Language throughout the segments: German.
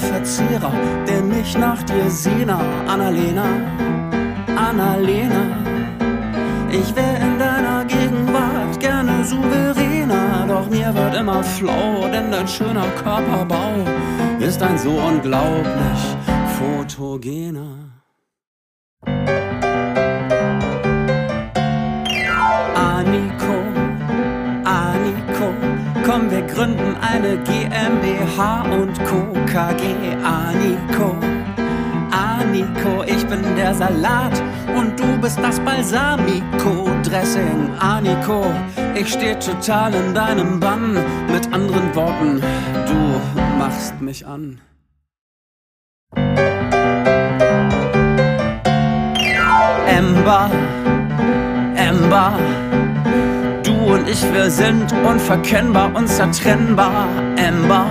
Vierzehrer, der nicht nach dir sehner. Annalena, Annalena, ich wär in deiner Gegenwart gerne souveräner, doch mir wird immer flau, denn dein schöner Körperbau ist ein so unglaublich fotogener. Aniko, komm, wir gründen eine GmbH und Co. KG Aniko. Aniko, ich bin der Salat und du bist das Balsamico-Dressing. Aniko, ich steh total in deinem Bann. Mit anderen Worten, du machst mich an. Ember, Ember, und ich, wir sind unverkennbar, unzertrennbar. Ember,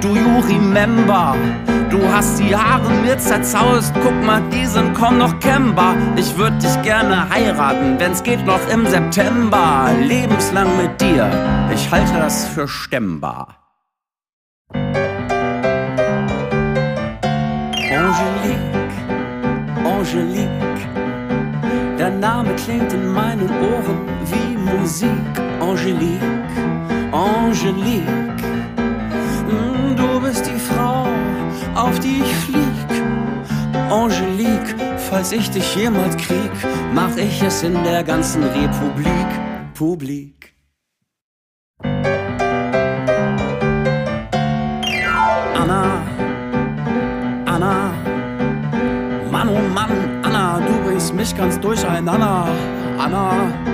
do you remember? Du hast die Haare mir zerzaust, guck mal, die sind kaum noch kennbar. Ich würd dich gerne heiraten, wenn's geht noch im September. Lebenslang mit dir, ich halte das für stemmbar. Angelique, Angelique, der Name klingt in meinen Ohren wie Musik. Angelique, Angelique, mm, du bist die Frau auf die ich flieg. Angelique, falls ich dich jemals krieg, mach ich es in der ganzen Republik publik. Anna, Anna, Mann, oh Mann, Anna, du bringst mich ganz durcheinander. Anna,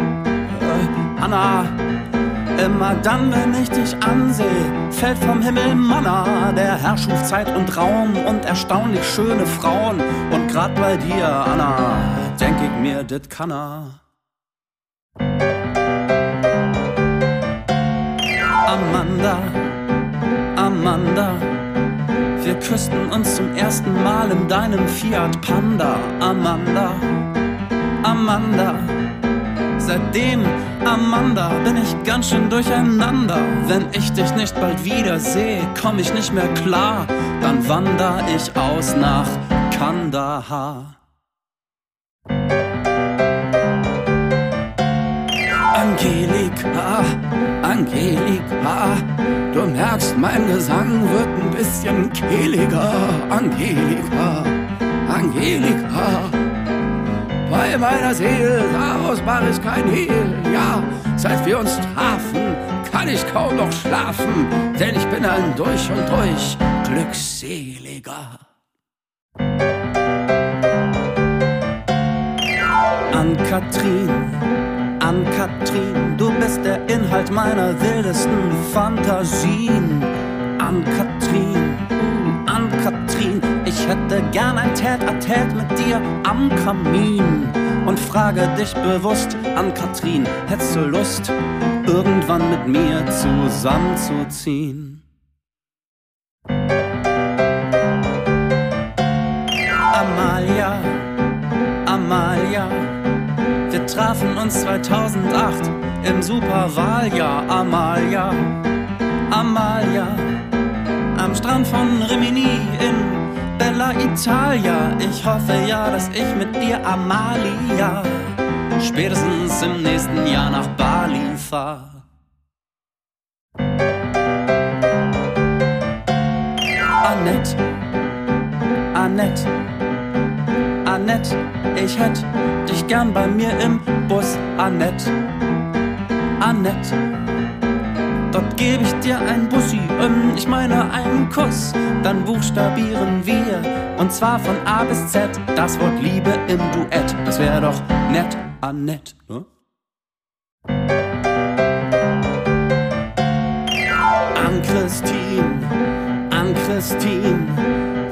Anna. Immer dann, wenn ich dich ansehe, fällt vom Himmel Manna. Der Herr schuf Zeit und Raum und erstaunlich schöne Frauen. Und grad bei dir, Anna, denk ich mir, dit kann er. Amanda, Amanda, wir küssten uns zum ersten Mal in deinem Fiat Panda. Amanda, Amanda. Seitdem, Amanda, bin ich ganz schön durcheinander. Wenn ich dich nicht bald wiedersehe, komm ich nicht mehr klar. Dann wander ich aus nach Kandahar. Angelika, Angelika, du merkst, mein Gesang wird ein bisschen kehliger. Angelika, Angelika. Bei meiner Seele, daraus mach ich kein Hehl. Ja, seit wir uns trafen, kann ich kaum noch schlafen, denn ich bin ein durch und durch glückseliger. An Katrin, an Katrin, du bist der Inhalt meiner wildesten Fantasien. An Katrin, hätte gern ein Tät-a-Tät mit dir am Kamin und frage dich bewusst an Katrin, hättest du Lust, irgendwann mit mir zusammenzuziehen? Amalia, Amalia, wir trafen uns 2008 im Superwahljahr. Amalia, Amalia, am Strand von Rimini in Bella Italia. Ich hoffe ja, dass ich mit dir Amalia spätestens im nächsten Jahr nach Bali fahr. Annette, Annette, Annette, ich hätt dich gern bei mir im Bus. Annette, Annette. Dort gebe ich dir ein Bussi, ähm, ich meine einen Kuss. Dann buchstabieren wir, und zwar von A bis Z, das Wort Liebe im Duett. Das wär doch nett, Annette, ne? An Christine, an Christine,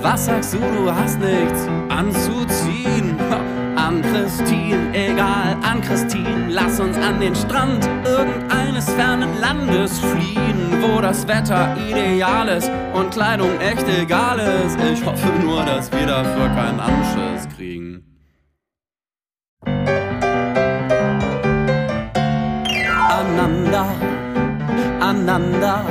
was sagst du, du hast nichts anzuziehen? An Christine, an Christine, lass uns an den Strand irgendeines fernen Landes fliehen, wo das Wetter ideal ist und Kleidung echt egal ist. Ich hoffe nur, dass wir dafür keinen Anschiss kriegen. Ananda, Ananda,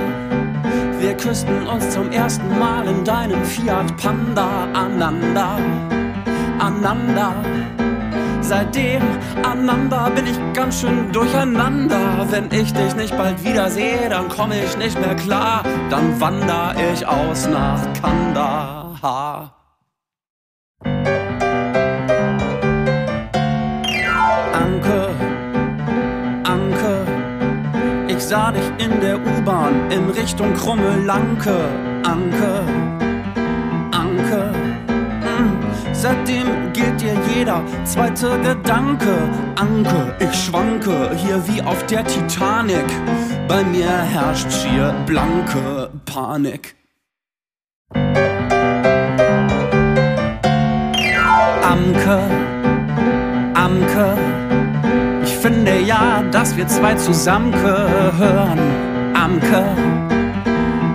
wir küssten uns zum ersten Mal in deinem Fiat Panda aneinander, aneinander. Seitdem aneinander bin ich ganz schön durcheinander. Wenn ich dich nicht bald wiedersehe, dann komme ich nicht mehr klar. Dann wander ich aus nach Kandahar. Anke, Anke, ich sah dich in der U-Bahn in Richtung Krummelanke. Anke, Anke. Seitdem gilt dir jeder zweite Gedanke. Anke, ich schwanke hier wie auf der Titanic. Bei mir herrscht schier blanke Panik. Amke, Amke, ich finde ja, dass wir zwei zusammen gehören. Amke,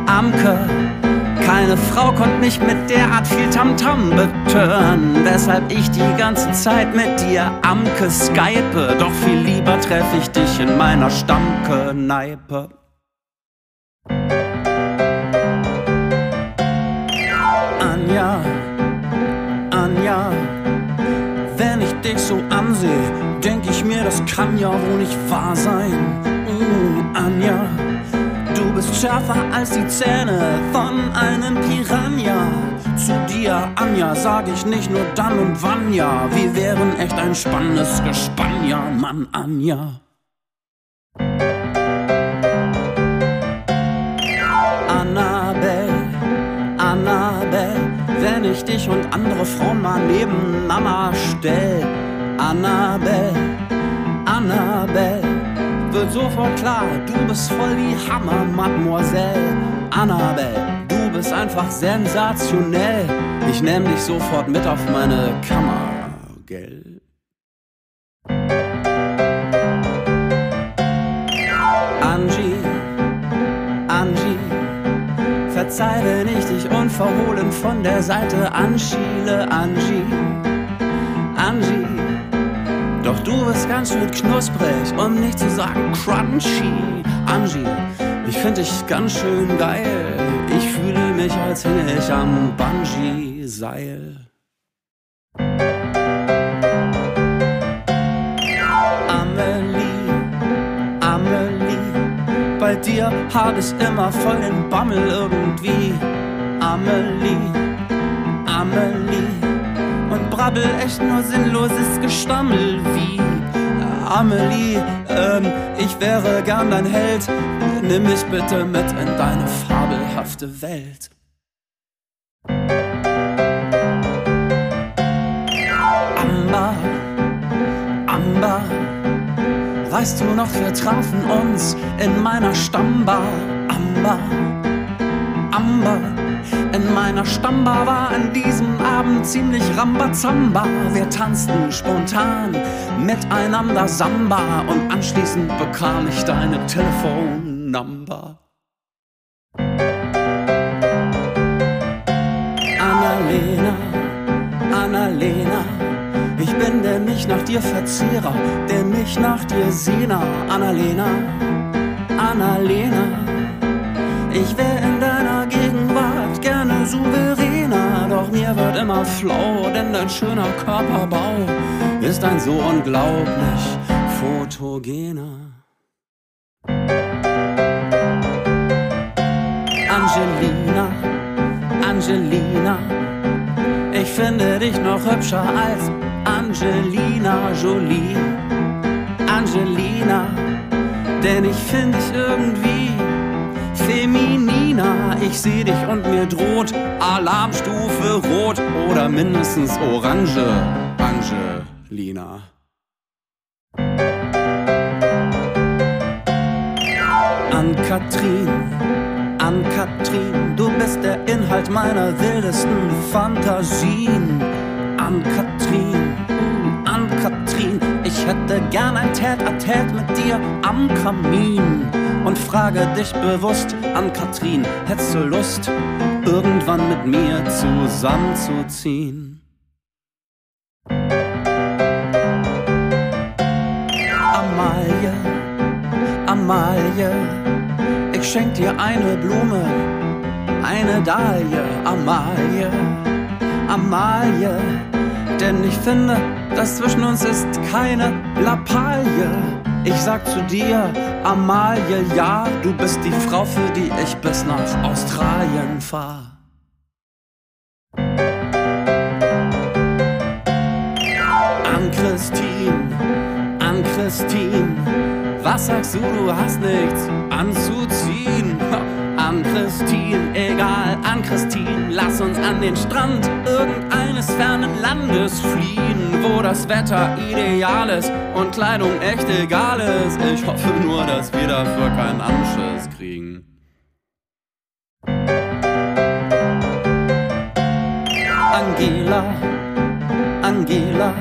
Amke. Keine Frau konnte mich mit derart viel Tamtam betören. Weshalb ich die ganze Zeit mit dir Amke skype. Doch viel lieber treffe ich dich in meiner Stammkneipe. Anja, Anja, wenn ich dich so ansehe, denk ich mir, das kann ja wohl nicht wahr sein. Uh, Anja. Du bist schärfer als die Zähne von einem Piranha. Zu dir, Anja, sag ich nicht nur dann und wann ja. Wir wären echt ein spannendes Gespann, ja, Mann, Anja. Annabelle, Annabelle, wenn ich dich und andere Frauen mal neben Mama stell. Annabelle, wird sofort klar, du bist voll die Hammer, Mademoiselle Annabelle. Du bist einfach sensationell. Ich nehm dich sofort mit auf meine Kammer, gell? Angie, Angie, verzeih, wenn ich dich unverhohlen von der Seite anschiele, Angie, Angie. Doch du bist ganz schön knusprig, um nicht zu sagen crunchy. Angie, ich find dich ganz schön geil. Ich fühle mich, als hinge ich am Bungee-Seil. Amelie, Amelie, bei dir hab ich immer voll den Bammel irgendwie. Amelie, Amelie und brabbel echt nur sinnloses Gestammel wie Amelie, ähm, ich wäre gern dein Held. Nimm mich bitte mit in deine fabelhafte Welt. Amber, Amber, weißt du noch, wir trafen uns in meiner Stammbar. Amber, Amber. In meiner Stammbar war an diesem Abend ziemlich Rambazamba. Wir tanzten spontan miteinander Samba und anschließend bekam ich deine Telefonnummer. Annalena, Annalena, ich bin der mich nach dir Verzehrer, der mich nach dir Sehner. Annalena, Annalena, ich wär in Gegenwart souveräner, doch mir wird immer flau, denn dein schöner Körperbau ist ein so unglaublich fotogener. Angelina, Angelina, ich finde dich noch hübscher als Angelina Jolie. Angelina, denn ich finde dich irgendwie femininer. Ich seh dich und mir droht Alarmstufe rot oder mindestens orange, Angelina. An Katrin, an Katrin, du bist der Inhalt meiner wildesten Fantasien. An Katrin, an Katrin, ich hätte gern ein Tät-a-Tät mit dir am Kamin und frage dich bewusst an Katrin, hättest du Lust, irgendwann mit mir zusammenzuziehen? Amalie, Amalie, ich schenk dir eine Blume eine Dahlie, Amalie, Amalie. Denn ich finde, dass zwischen uns ist keine Lappalie. Ich sag zu dir, Amalie, ja, du bist die Frau, für die ich bis nach Australien fahr. An Christine, an Christine, was sagst du, du hast nichts anzuziehen? An Christine, egal, an Christine, lass uns an den Strand irgendeines fernen Landes fliehen, wo das Wetter ideal ist und Kleidung echt egal ist. Ich hoffe nur, dass wir dafür keinen Anschiss kriegen. Angela, Angela,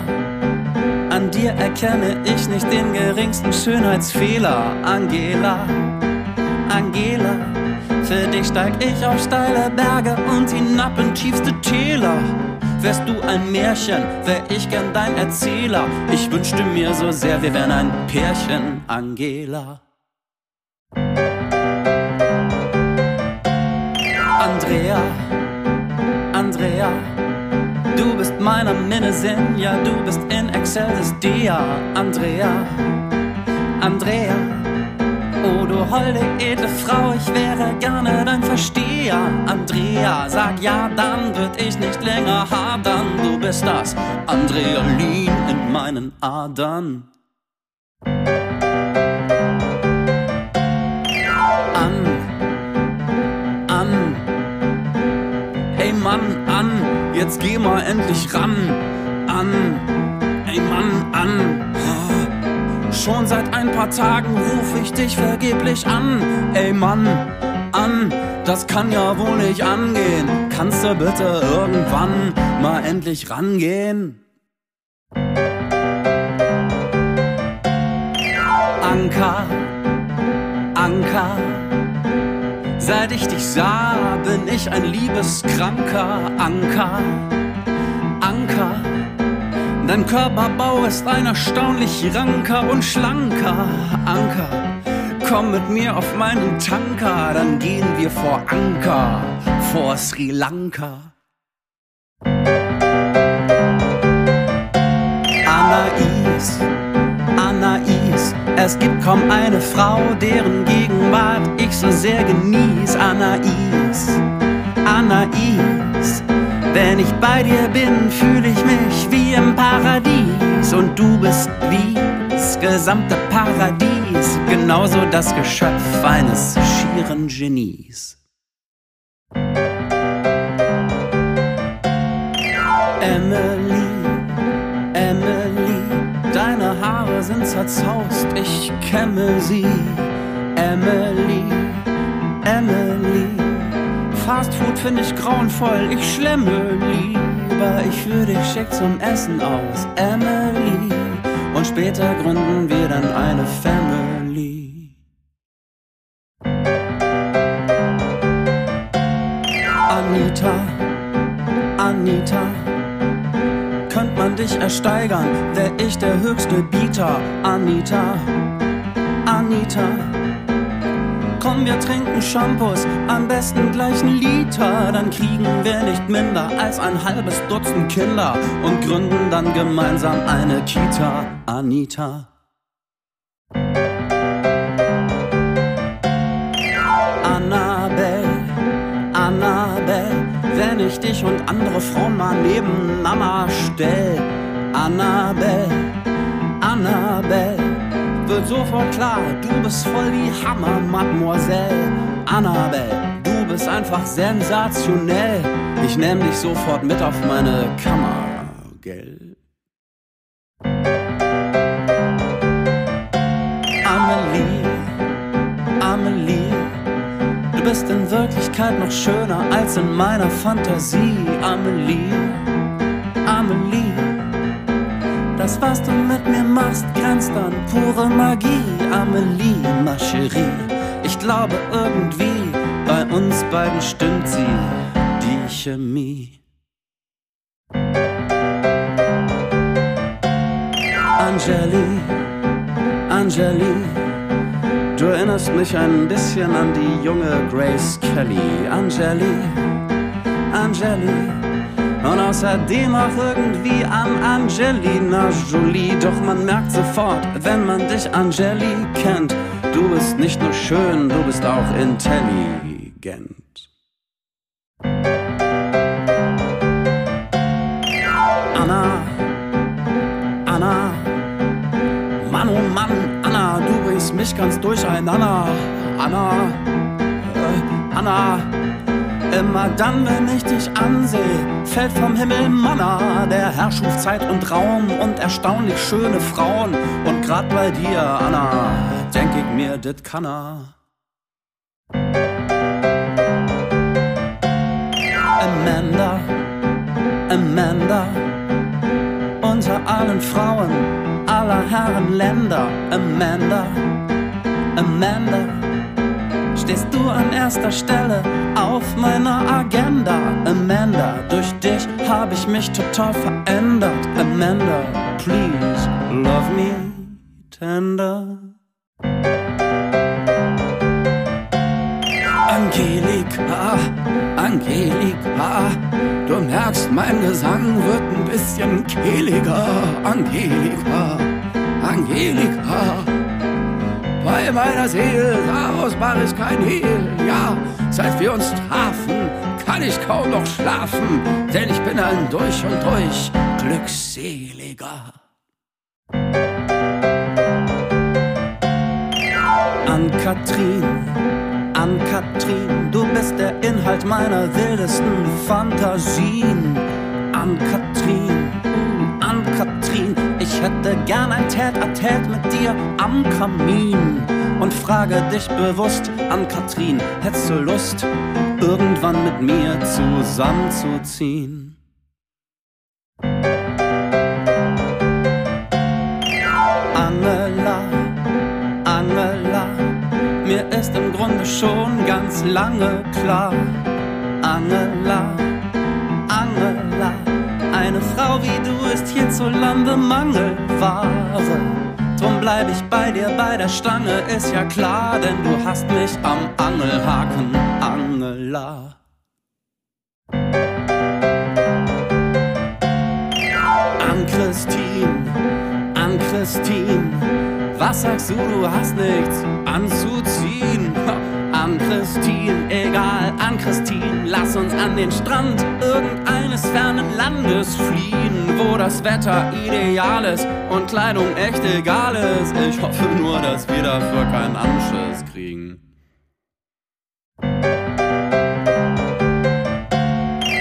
an dir erkenne ich nicht den geringsten Schönheitsfehler. Angela, Angela, für dich steig ich auf steile Berge und hinab in tiefste Täler. Wärst du ein Märchen, wär ich gern dein Erzähler. Ich wünschte mir so sehr, wir wären ein Pärchen, Angela. Andrea, Andrea, du bist meiner Minne Sinn, ja, du bist in excelsis Dea, Andrea, Andrea. Oh, du holde, edle Frau, ich wäre gerne dein Versteher. Andrea, sag ja, dann würd ich nicht länger hadern. Du bist das Andrealin in meinen Adern. An, an, ey Mann, an, jetzt geh mal endlich ran. An, ey Mann, an. Schon seit ein paar Tagen ruf ich dich vergeblich an. Ey Mann, an, das kann ja wohl nicht angehen. Kannst du bitte irgendwann mal endlich rangehen? Anker, Anker, seit ich dich sah, bin ich ein liebeskranker Anker, Anker. Dein Körperbau ist ein erstaunlich ranker und schlanker Anker. Komm mit mir auf meinen Tanker, dann gehen wir vor Anker, vor Sri Lanka. Anais, Anais, es gibt kaum eine Frau, deren Gegenwart ich so sehr genieß. Anais, Anais, wenn ich bei dir bin, fühle ich mich wie im Paradies und du bist wie das gesamte Paradies, genauso das Geschöpf eines schieren Genies. Emily, Emily, deine Haare sind zerzaust, ich kämme sie. Emily, Emily, Fast Food finde ich grauenvoll, ich schlemme lieber, ich führe dich schick zum Essen aus. Emily, und später gründen wir dann eine Family. Anita, Anita, könnt man dich ersteigern, wär ich der höchste Bieter. Anita, Anita, komm, wir trinken Shampoos, am besten gleich ein Liter, dann kriegen wir nicht minder als ein halbes Dutzend Kinder und gründen dann gemeinsam eine Kita, Anita. Annabelle, Annabelle, wenn ich dich und andere Frauen mal neben Mama stell. Annabelle, Annabelle, wird sofort klar, du bist voll die Hammer, Mademoiselle. Annabelle, du bist einfach sensationell. Ich nehm dich sofort mit auf meine Kammer, gell? Amelie, Amelie, du bist in Wirklichkeit noch schöner als in meiner Fantasie. Amelie, Amelie. Das, was du mit mir machst, grenzt an pure Magie. Amelie, ma chérie. Ich glaube irgendwie, bei uns beiden stimmt sie, die Chemie. Angeli, Angeli, du erinnerst mich ein bisschen an die junge Grace Kelly, Angeli, Angeli. Und außerdem auch irgendwie an Angelina Jolie. Doch man merkt sofort, wenn man dich Angeli kennt, du bist nicht nur schön, du bist auch intelligent. Anna, Anna, Mann, oh Mann, Anna, du bringst mich ganz durcheinander. Anna, äh, Anna, immer dann, wenn ich dich ansehe, fällt vom Himmel Manna. Der Herr schuf Zeit und Raum und erstaunlich schöne Frauen. Und grad bei dir, Anna, denk ich mir, dit kann er. Amanda, Amanda, unter allen Frauen aller Herren Länder, Amanda, Amanda, stehst du an erster Stelle auf meiner Agenda, Amanda, durch dich hab ich mich total verändert, Amanda, please love me tender. Angelika, Angelika, du merkst, mein Gesang wird ein bisschen kehliger. Angelika, Angelika, bei meiner Seele daraus mach ich kein Hehl. Ja, seit wir uns trafen, kann ich kaum noch schlafen, denn ich bin ein durch und durch glückseliger. An Katrin an Katrin, du bist der Inhalt meiner wildesten Fantasien. An Katrin, Katrin, ich hätte gern ein Tät-a-Tät mit dir am Kamin. Und frage dich bewusst, an Katrin, hättest du Lust, irgendwann mit mir zusammenzuziehen? Angela, Angela, mir ist im Grunde schon ganz lange klar. Angela, eine Frau wie du ist hierzulande Mangelware. Drum bleib ich bei dir bei der Stange, ist ja klar, denn du hast mich am Angelhaken, Angela. An Christine, an Christine, was sagst du, du hast nichts anzuziehen? Christine, lass uns an den Strand irgendeines fernen Landes fliehen, wo das Wetter ideal ist und Kleidung echt egal ist. Ich hoffe nur, dass wir dafür keinen Anschiss kriegen.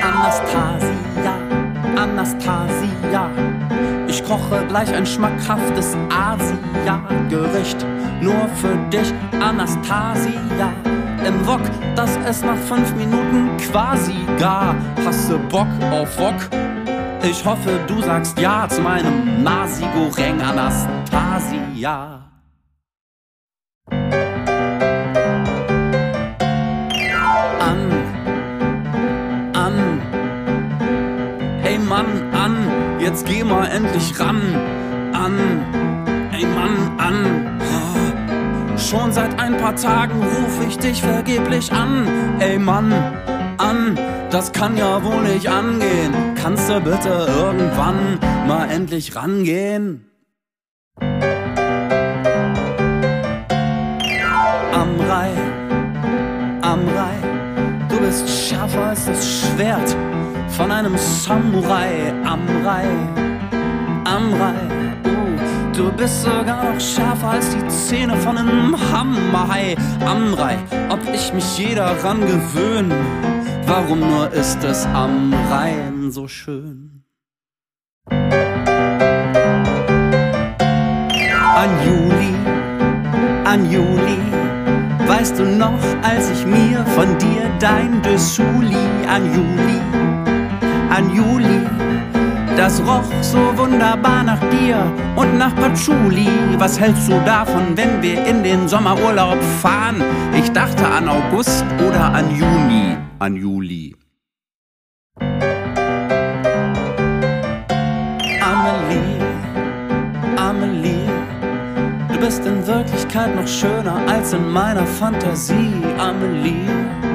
Anastasia, Anastasia. Ich koche gleich ein schmackhaftes Asia-Gericht. Nur für dich, Anastasia. Im Wok, das ist nach fünf Minuten quasi gar. Hast du Bock auf Wok? Ich hoffe, du sagst ja zu meinem Nasi-Goreng Anastasia. An, an, hey Mann, an, jetzt geh mal endlich ran. An, hey Mann, an. Schon seit ein paar Tagen ruf ich dich vergeblich an. Ey Mann, an, das kann ja wohl nicht angehen. Kannst du bitte irgendwann mal endlich rangehen? Amrei, Amrei, du bist schärfer als das Schwert von einem Samurai. Amrei, Amrei, uh, du bist sogar noch schärfer als die Zähne von einem Hammerhai. Amrei, ob ich mich je daran gewöhne, warum nur ist es am Rhein so schön? An Juli, an Juli, weißt du noch, als ich mir von dir dein Dessuli an Juli, an Juli, das roch so wunderbar nach dir und nach Patchouli. Was hältst du davon, wenn wir in den Sommerurlaub fahren? Ich dachte an August oder an Juni, an Juli. Amelie, Amelie, du bist in Wirklichkeit noch schöner als in meiner Fantasie, Amelie, Amelie.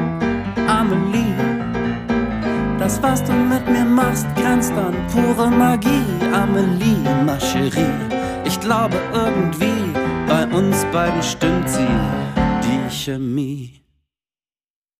Das, was du mit mir machst, grenzt an pure Magie, Amelie, ma chérie. Ich glaube irgendwie, bei uns beiden stimmt sie, die Chemie.